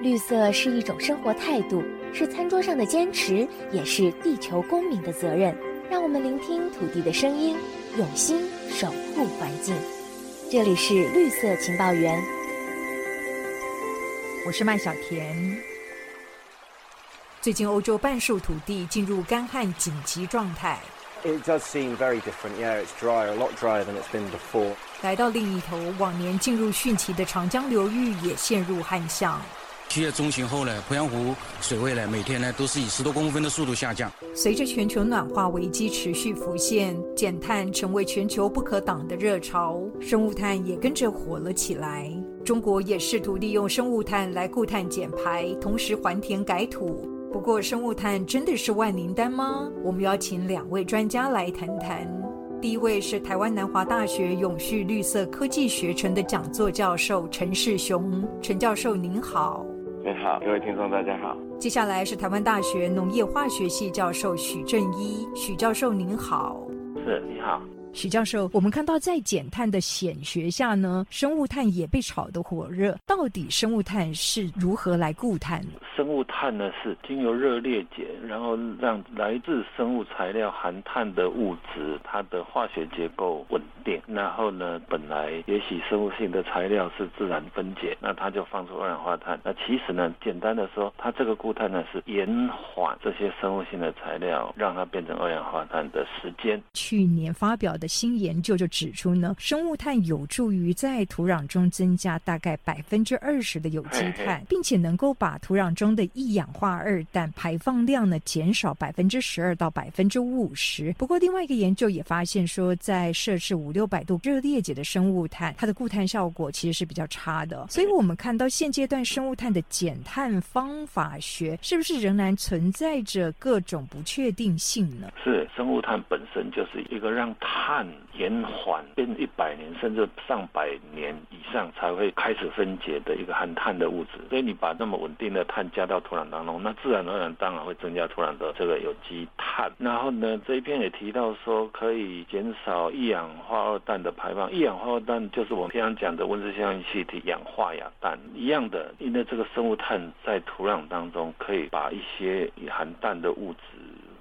绿色是一种生活态度，是餐桌上的坚持，也是地球公民的责任。让我们聆听土地的声音，用心守护环境。这里是绿色情报员，我是麦小甜。最近，欧洲半数土地进入干旱紧急状态。It does seem very different. Yeah, it's drier, a lot drier than it's been before. 来到另一头，往年进入汛期的长江流域也陷入旱象。七月中旬后呢，鄱阳湖水位呢，每天呢都是以十多公分的速度下降。随着全球暖化危机持续浮现，减碳成为全球不可挡的热潮，生物炭也跟着火了起来。中国也试图利用生物炭来固碳减排，同时还田改土。不过，生物炭真的是万灵丹吗？我们邀请两位专家来谈谈。第一位是台湾南华大学永续绿色科技学程的讲座教授陈世雄，陈教授您好。你好，各位听众，大家好。接下来是台湾大学农业化学系教授许正一，许教授您好。是，你好。许教授，我们看到在减碳的显学下呢，生物碳也被炒得火热。到底生物碳是如何来固碳？生物碳呢是经由热裂解，然后让来自生物材料含碳的物质，它的化学结构稳定。然后呢，本来也许生物性的材料是自然分解，那它就放出二氧化碳。那其实呢，简单的说，它这个固碳呢是延缓这些生物性的材料让它变成二氧化碳的时间。去年发表的。新研究就指出呢，生物炭有助于在土壤中增加大概百分之二十的有机碳，并且能够把土壤中的一氧化二氮排放量呢减少百分之十二到百分之五十。不过，另外一个研究也发现说，在摄氏五六百度热裂解的生物炭，它的固碳效果其实是比较差的。所以，我们看到现阶段生物炭的减碳方法学是不是仍然存在着各种不确定性呢？是，生物炭本身就是一个让碳。碳延缓变一百年甚至上百年以上才会开始分解的一个含碳的物质，所以你把那么稳定的碳加到土壤当中，那自然而然当然会增加土壤的这个有机碳。然后呢，这一篇也提到说可以减少一氧化二氮的排放，一氧化二氮就是我们平常讲的温室效应气体氧化亚氮一样的，因为这个生物碳在土壤当中可以把一些含氮的物质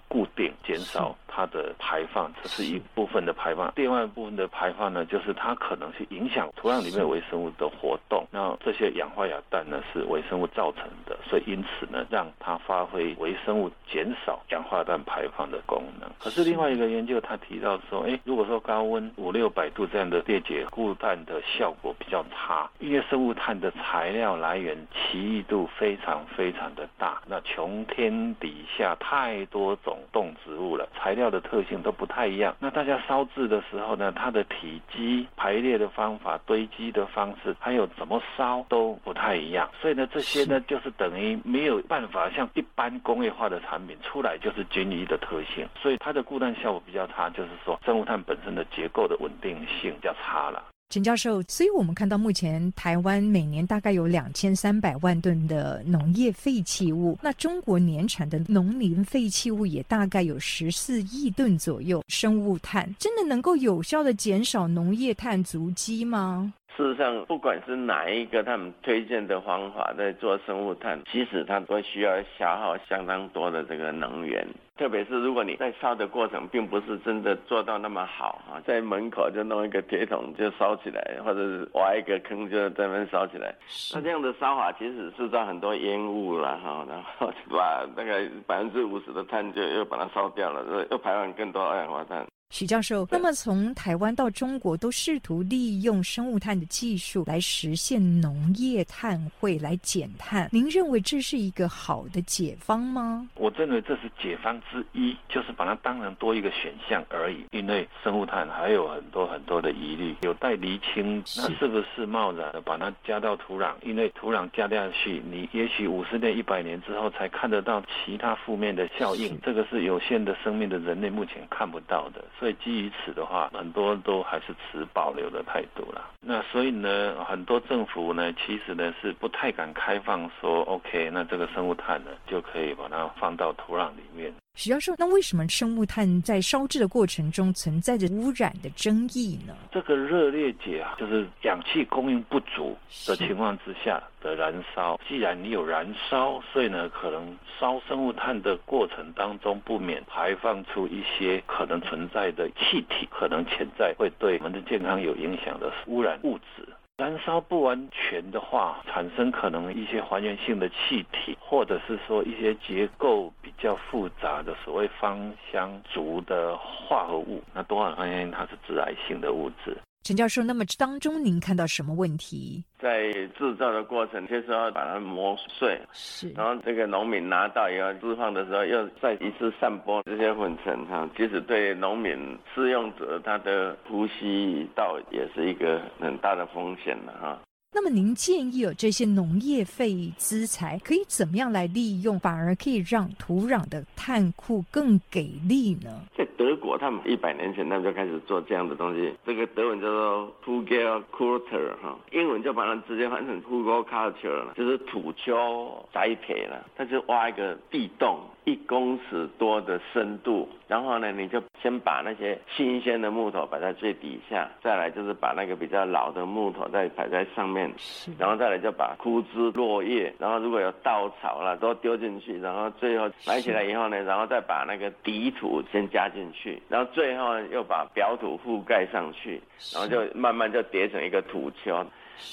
固定，减少。它的排放，这是一部分的排放。另外一部分的排放呢，就是它可能是影响土壤里面微生物的活动。那这些氧化亚氮呢，是微生物造成的，所以因此呢，让它发挥微生物减少氧化氮排放的功能。可是另外一个研究，他提到说，哎，如果说高温五六百度这样的裂解固氮的效果比较差，因为生物碳的材料来源奇异度非常非常的大，那穷天底下太多种动植物了，材料。的特性都不太一样。那大家烧制的时候呢，它的体积、排列的方法、堆积的方式，还有怎么烧都不太一样。所以呢，这些呢，就是等于没有办法像一般工业化的产品出来就是均一的特性。所以它的固氮效果比较差，就是说生物炭本身的结构的稳定性较差了。陈教授，所以我们看到目前台湾每年大概有两千三百万吨的农业废弃物，那中国年产的农林废弃物也大概有十四亿吨左右。生物炭真的能够有效的减少农业碳足迹吗？事实上，不管是哪一个他们推荐的方法在做生物炭，其实它都需要消耗相当多的这个能源。特别是如果你在烧的过程，并不是真的做到那么好啊，在门口就弄一个铁桶就烧起来，或者是挖一个坑就在那烧起来，那这样的烧法其实制造很多烟雾了哈，然后把大概百分之五十的碳就又把它烧掉了，又排放更多二氧化碳。许教授，那么从台湾到中国都试图利用生物炭的技术来实现农业碳汇来减碳，您认为这是一个好的解方吗？我认为这是解方之一，就是把它当成多一个选项而已。因为生物炭还有很多很多的疑虑，有待厘清。那是不是贸然的把它加到土壤？因为土壤加下去，你也许五十年、一百年之后才看得到其他负面的效应。这个是有限的生命的人类目前看不到的。所以基于此的话，很多都还是持保留的态度啦。那所以呢，很多政府呢，其实呢是不太敢开放说，OK，那这个生物炭呢就可以把它放到土壤里面。徐教授，那为什么生物炭在烧制的过程中存在着污染的争议呢？这个热裂解啊，就是氧气供应不足的情况之下的燃烧。既然你有燃烧，所以呢，可能烧生物炭的过程当中不免排放出一些可能存在的气体，可能潜在会对我们的健康有影响的污染物质。燃烧不完全的话，产生可能一些还原性的气体，或者是说一些结构比较复杂的所谓芳香族的化合物，那多少发现它是致癌性的物质。陈教授，那么当中您看到什么问题？在制造的过程，就是要把它磨碎，是，然后这个农民拿到以后释放的时候，又再一次散播这些粉尘哈，即使对农民使用者他的呼吸道也是一个很大的风险了哈。那么您建议有这些农业废资材可以怎么样来利用，反而可以让土壤的碳库更给力呢？在德国，他们一百年前他们就开始做这样的东西，这个德文叫做 p u g e l culture 哈，英文就把它直接翻成 p u g e l culture 了，就是土丘栽培了，它就挖一个地洞。一公尺多的深度，然后呢，你就先把那些新鲜的木头摆在最底下，再来就是把那个比较老的木头再摆在上面，然后再来就把枯枝落叶，然后如果有稻草了都丢进去，然后最后埋起来以后呢，然后再把那个底土先加进去，然后最后又把表土覆盖上去，然后就慢慢就叠成一个土丘。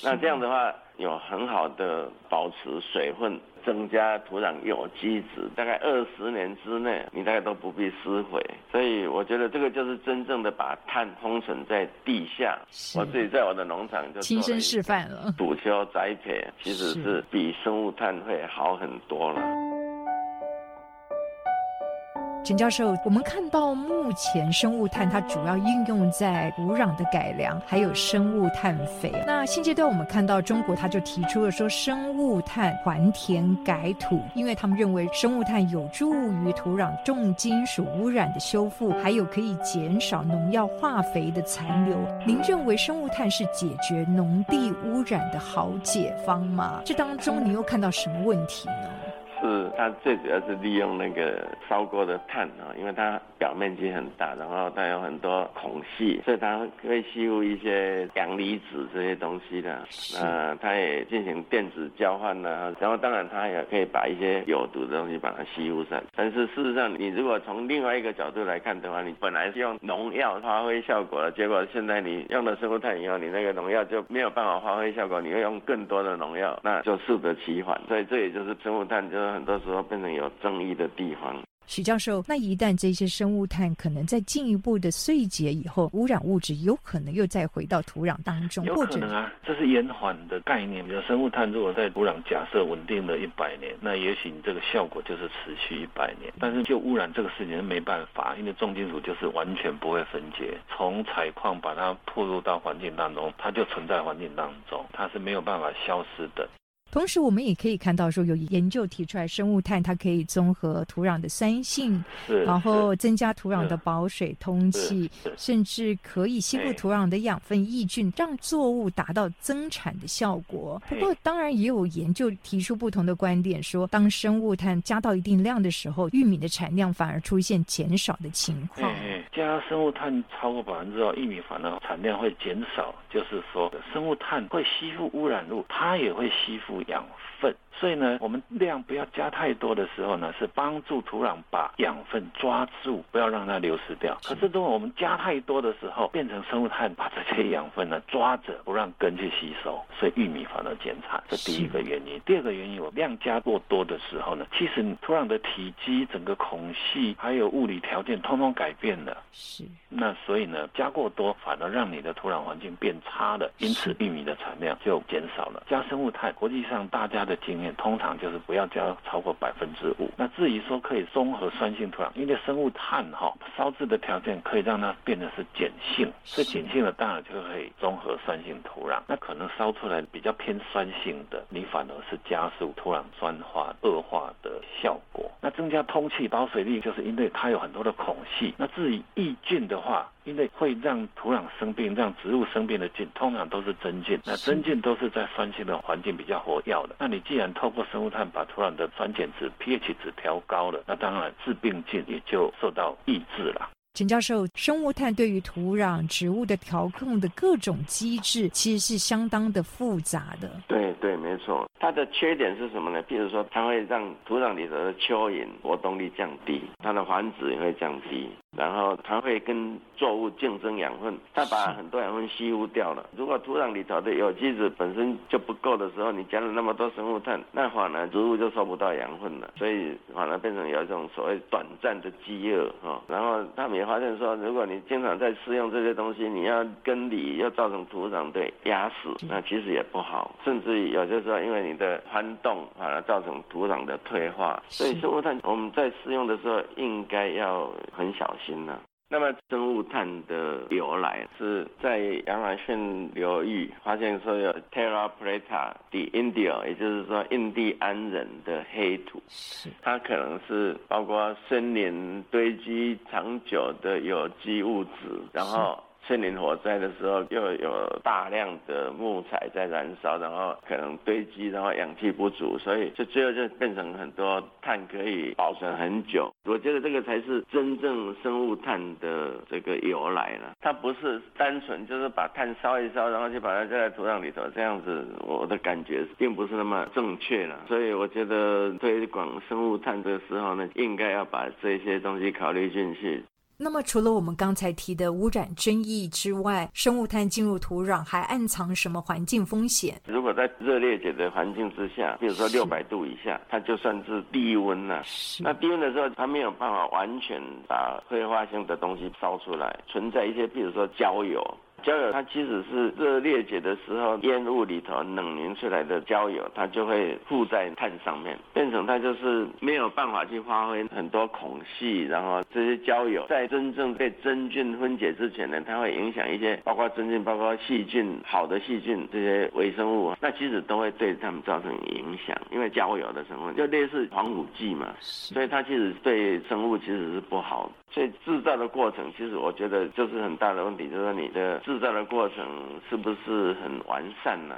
那这样的话，有很好的保持水分。增加土壤有机质，大概二十年之内，你大概都不必施肥。所以我觉得这个就是真正的把碳封存在地下。我自己在我的农场就亲身示范了，土丘栽培其实是比生物炭会好很多了。陈教授，我们看到目前生物炭它主要应用在土壤的改良，还有生物碳肥。那现阶段我们看到中国，它就提出了说生物炭还田改土，因为他们认为生物炭有助于土壤重金属污染的修复，还有可以减少农药化肥的残留。您认为生物炭是解决农地污染的好解方吗？这当中你又看到什么问题呢？是它最主要是利用那个烧过的碳啊，因为它表面积很大，然后它有很多孔隙，所以它会吸附一些阳离子这些东西的。那它也进行电子交换呢，然后当然它也可以把一些有毒的东西把它吸附上。但是事实上，你如果从另外一个角度来看的话，你本来是用农药发挥效果的，结果现在你用了生物炭以后，你那个农药就没有办法发挥效果，你会用更多的农药，那就适得其反。所以这也就是生物炭就。很多时候变成有争议的地方。许教授，那一旦这些生物碳可能在进一步的碎解以后，污染物质有可能又再回到土壤当中，有可能啊，这是延缓的概念。比如生物碳如果在土壤假设稳定了一百年，那也许你这个效果就是持续一百年。但是就污染这个事情是没办法，因为重金属就是完全不会分解，从采矿把它吐入到环境当中，它就存在环境当中，它是没有办法消失的。同时，我们也可以看到说，有研究提出来，生物炭它可以综合土壤的酸性，然后增加土壤的保水通气，甚至可以吸附土壤的养分抑菌，让作物达到增产的效果。不过，当然也有研究提出不同的观点，说当生物炭加到一定量的时候，玉米的产量反而出现减少的情况。加生物炭超过百分之二，玉米反而产量会减少。就是说，生物炭会吸附污染物，它也会吸附。养分，所以呢，我们量不要加太多的时候呢，是帮助土壤把养分抓住，不要让它流失掉。可是如果我们加太多的时候，变成生物炭把这些养分呢抓着，不让根去吸收，所以玉米反而减产。这第一个原因。第二个原因，我量加过多的时候呢，其实土壤的体积、整个孔隙还有物理条件通通改变了。是。那所以呢，加过多反而让你的土壤环境变差了，因此玉米的产量就减少了。加生物炭，国际上大家的经验通常就是不要加超过百分之五。那至于说可以综合酸性土壤，因为生物炭哈烧制的条件可以让它变得是碱性，所以碱性的当然就可以综合酸性土壤。那可能烧出来比较偏酸性的，你反而是加速土壤酸化恶化的效果。那增加通气保水力，就是因为它有很多的孔隙。那至于抑菌的话，因为会让土壤生病、让植物生病的菌，通常都是真菌。那真菌都是在酸性的环境比较活跃的。那你既然透过生物炭把土壤的酸碱值、pH 值调高了，那当然致病菌也就受到抑制了。陈教授，生物炭对于土壤、植物的调控的各种机制，其实是相当的复杂的。对对，没错。它的缺点是什么呢？譬如说，它会让土壤里头的蚯蚓活动力降低，它的繁殖也会降低。然后它会跟作物竞争养分，它把很多养分吸附掉了。如果土壤里头的有机质本身就不够的时候，你加了那么多生物炭，那反而植物就收不到养分了，所以反而变成有一种所谓短暂的饥饿哈。然后他们也发现说，如果你经常在施用这些东西，你要根理又造成土壤的压死，那其实也不好。甚至于有些时候，因为你的翻动反而造成土壤的退化。所以生物炭我们在施用的时候应该要很小心。心了。那么生物炭的由来是在亚马逊流域发现说有 Terra Preta de Indio，也就是说印第安人的黑土，它可能是包括森林堆积长久的有机物质，然后。森林火灾的时候，又有大量的木材在燃烧，然后可能堆积，然后氧气不足，所以就最后就变成很多碳可以保存很久。我觉得这个才是真正生物炭的这个由来了。它不是单纯就是把碳烧一烧，然后就把它扔在土壤里头这样子。我的感觉并不是那么正确了。所以我觉得推广生物炭的时候呢，应该要把这些东西考虑进去。那么，除了我们刚才提的污染争议之外，生物炭进入土壤还暗藏什么环境风险？如果在热裂解的环境之下，比如说六百度以下，它就算是低温了。那低温的时候，它没有办法完全把挥发性的东西烧出来，存在一些，比如说焦油。焦油它即使是热裂解的时候，烟雾里头冷凝出来的焦油，它就会附在碳上面，变成它就是没有办法去发挥很多孔隙，然后这些焦油在真正被真菌分解之前呢，它会影响一些包括真菌、包括细菌、好的细菌这些微生物，那其实都会对它们造成影响，因为焦油的成分就类似防腐剂嘛，所以它其实对生物其实是不好。所以制造的过程，其实我觉得就是很大的问题，就是说你的制造的过程是不是很完善呢？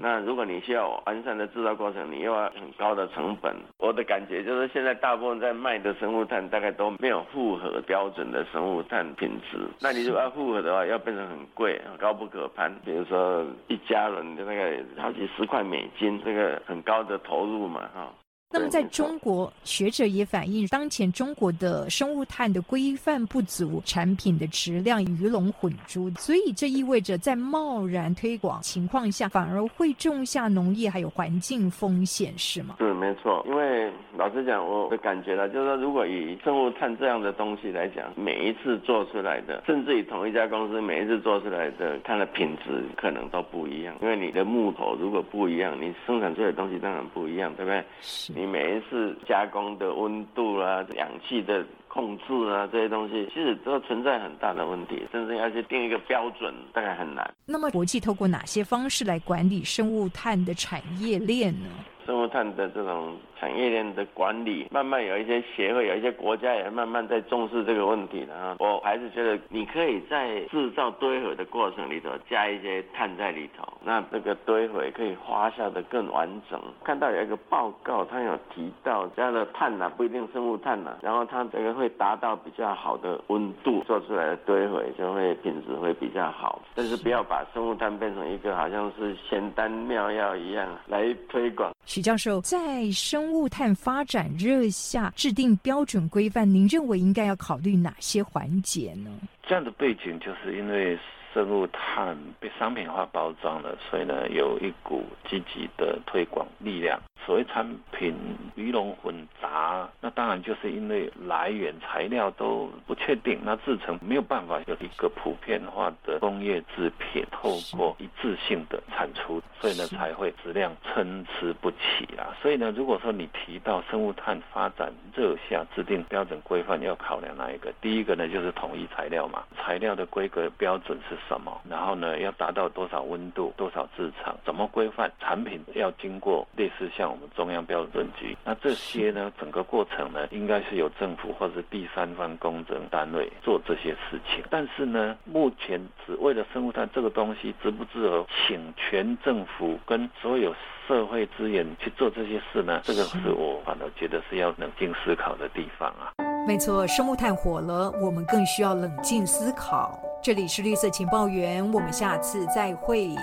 那如果你需要完善的制造过程，你又要很高的成本。我的感觉就是现在大部分在卖的生物炭大概都没有符合标准的生物炭品质。那你如果要符合的话，要变成很贵，高不可攀。比如说一家人的那个好几十块美金，这个很高的投入嘛，哈。那么，在中国，学者也反映，当前中国的生物炭的规范不足，产品的质量鱼龙混珠，所以这意味着在贸然推广情况下，反而会种下农业还有环境风险，是吗？是没错，因为老实讲，我的感觉呢，就是说，如果以生物炭这样的东西来讲，每一次做出来的，甚至于同一家公司每一次做出来的，它的品质可能都不一样，因为你的木头如果不一样，你生产出来的东西当然不一样，对不对？是。每一次加工的温度啊、氧气的控制啊这些东西，其实都存在很大的问题，甚至要去定一个标准，大概很难。那么，国际透过哪些方式来管理生物炭的产业链呢？生物炭的这种。产业链的管理，慢慢有一些协会，有一些国家也慢慢在重视这个问题了啊。我还是觉得，你可以在制造堆肥的过程里头加一些碳在里头，那这个堆肥可以发酵的更完整。看到有一个报告，它有提到这样的碳呐，不一定生物碳呐，然后它这个会达到比较好的温度，做出来的堆肥就会品质会比较好。但是不要把生物炭变成一个好像是仙丹妙药一样来推广。许教在生物碳发展热下制定标准规范，您认为应该要考虑哪些环节呢？这样的背景就是因为生物炭被商品化包装了，所以呢有一股积极的推广力量。所谓产品鱼龙混杂，那当然就是因为来源材料都不确定，那制成没有办法有一个普遍化的工业制品，透过一致性的产出，所以呢才会质量参差不齐啊。所以呢，如果说你提到生物炭发展热下制定标准规范，要考量哪一个？第一个呢就是统一材料嘛，材料的规格标准是什么？然后呢，要达到多少温度、多少制场？怎么规范产品？要经过类似像我们中央标准局，那这些呢，整个过程呢，应该是由政府或者第三方公证单位做这些事情。但是呢，目前只为了生物炭这个东西值不值得请全政府跟所有社会资源去做这些事呢？这个是我反而觉得是要冷静思考的地方啊。没错，生物炭火了，我们更需要冷静思考。这里是绿色情报员，我们下次再会。